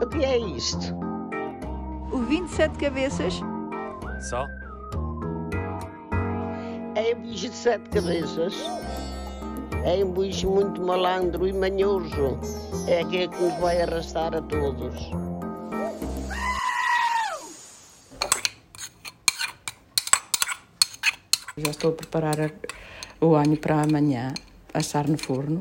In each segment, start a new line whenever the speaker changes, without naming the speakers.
O que é isto?
O 27 cabeças?
Só?
É um bicho de sete cabeças. É um bicho muito malandro e manhoso. É aquele que nos vai arrastar a todos.
Já estou a preparar a- o alho para amanhã, assar no forno.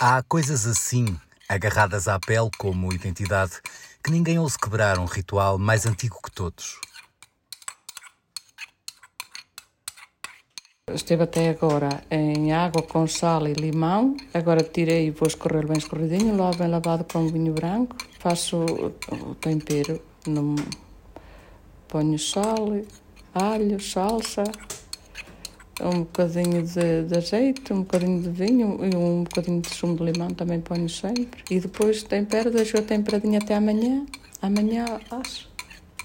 Há coisas assim, agarradas à pele como identidade, que ninguém ouse quebrar um ritual mais antigo que todos.
Esteve até agora em água com sal e limão. Agora tirei e vou escorrer bem escorridinho, lá bem lavado com vinho branco. Faço o tempero. Ponho sal, alho, salsa, um bocadinho de, de azeite, um bocadinho de vinho e um bocadinho de sumo de limão também ponho sempre. E depois tempero, deixo a temperadinha até amanhã. Amanhã acho.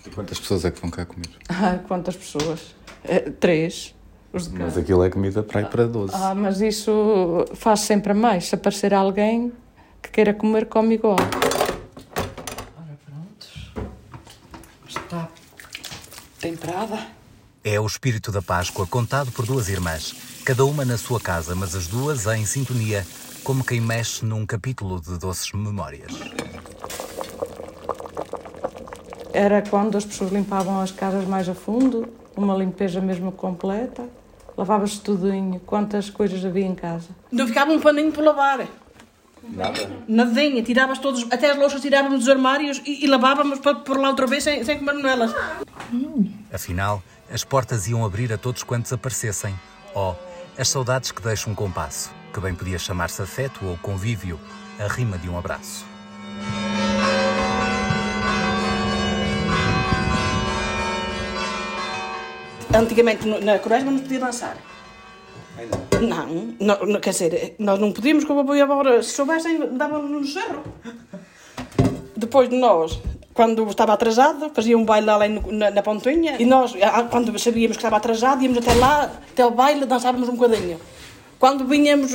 E quantas pessoas é que vão cá comer?
Ah, quantas pessoas? Eh, três. Os de
Mas
cá.
aquilo é comida para ir para 12.
Ah, mas isso faz sempre a mais. Se aparecer alguém que queira comer, come igual. Ora, prontos. Está temperada.
É o espírito da Páscoa contado por duas irmãs, cada uma na sua casa, mas as duas em sintonia, como quem mexe num capítulo de doces memórias.
Era quando as pessoas limpavam as casas mais a fundo, uma limpeza mesmo completa. Lavava-se tudinho, quantas coisas havia em casa.
Não ficava um paninho para lavar.
Nada?
Nadinha, tiravas todos, até as louças tirávamos dos armários e, e lavávamos para pôr lá outra vez sem, sem comer nelas.
Afinal, as portas iam abrir a todos quantos aparecessem. Oh, as saudades que deixam um compasso, que bem podia chamar-se afeto ou convívio, a rima de um abraço.
Antigamente na Quaresma não podia dançar. Não, não, quer dizer, nós não podíamos, como eu agora, se soubessem, davam no cerro. Depois de nós, quando estava atrasado, fazia um baile lá na, na pontinha e nós, quando sabíamos que estava atrasado, íamos até lá, até ao baile, dançávamos um bocadinho. Quando vinhamos,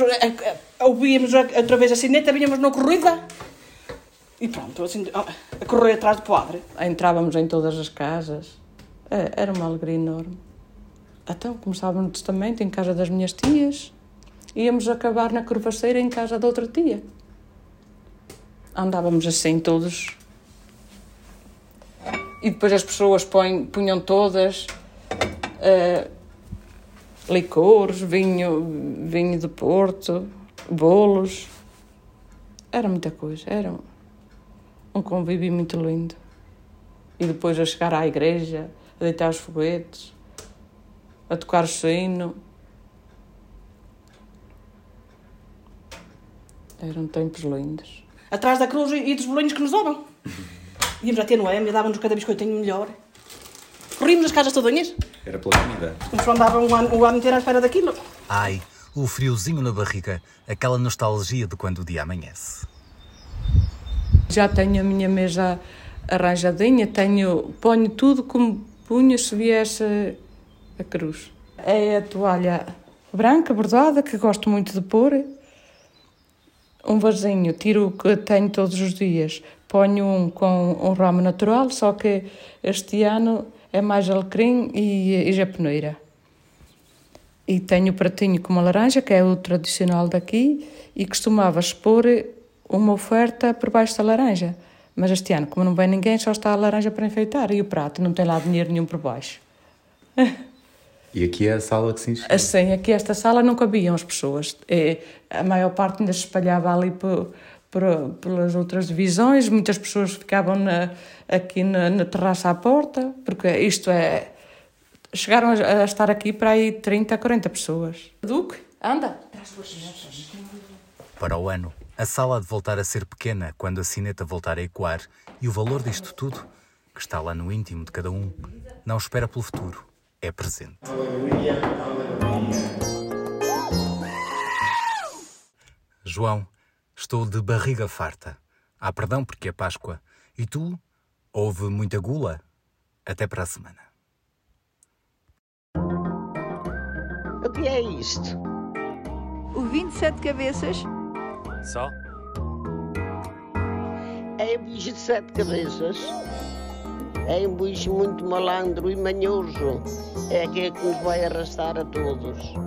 ouvíamos outra vez a sineta, vinhamos na corrida e pronto, assim, a correr atrás do padre.
Entrávamos em todas as casas. É, Era uma alegria enorme. Então, começávamos no testamento em casa das minhas tias. Íamos acabar na curvaceira em casa da outra tia. Andávamos assim todos. E depois as pessoas põem- punham todas eh, licores, vinho, vinho de Porto, bolos. Era muita coisa. Era um- um convívio muito lindo. E depois a chegar à igreja, a deitar os foguetes, a tocar o sino. Eram tempos lindos.
atrás da cruz e dos bolinhos que nos davam. Íamos até Noémia, davam-nos cada biscoitinho melhor. Corríamos as casas todinhas,
Era pela comida.
se andava um ano, o ano inteiro à espera daquilo.
Ai, o friozinho na barriga, aquela nostalgia de quando o dia amanhece.
Já tenho a minha mesa arranjadinha, tenho, ponho tudo como punha se viesse a cruz. É a toalha branca, bordada, que gosto muito de pôr. Um vasinho, tiro o que tenho todos os dias, ponho um com um ramo natural, só que este ano é mais alecrim e, e japoneira. E tenho o pratinho com uma laranja, que é o tradicional daqui, e costumava-se pôr uma oferta por baixo da laranja. Mas este ano, como não vem ninguém, só está a laranja para enfeitar e o prato, não tem lá dinheiro nenhum por baixo.
E aqui é a sala que se enche.
Assim, aqui esta sala não cabiam as pessoas. E a maior parte ainda se espalhava ali por, por- pelas outras divisões, muitas pessoas ficavam na- aqui na, na terraça à porta, porque isto é. Chegaram a, a estar aqui para aí 30, 40 pessoas. Duque, anda.
Para o ano, a sala de voltar a ser pequena quando a sineta voltar a ecoar e o valor disto tudo, que está lá no íntimo de cada um, não espera pelo futuro, é presente. João, estou de barriga farta. Há perdão porque é Páscoa. E tu? Houve muita gula? Até para a semana.
O que é isto?
O 27 cabeças?
Só?
É um bicho de sete cabeças. É um bicho muito malandro e manhoso. É aquele que nos vai arrastar a todos.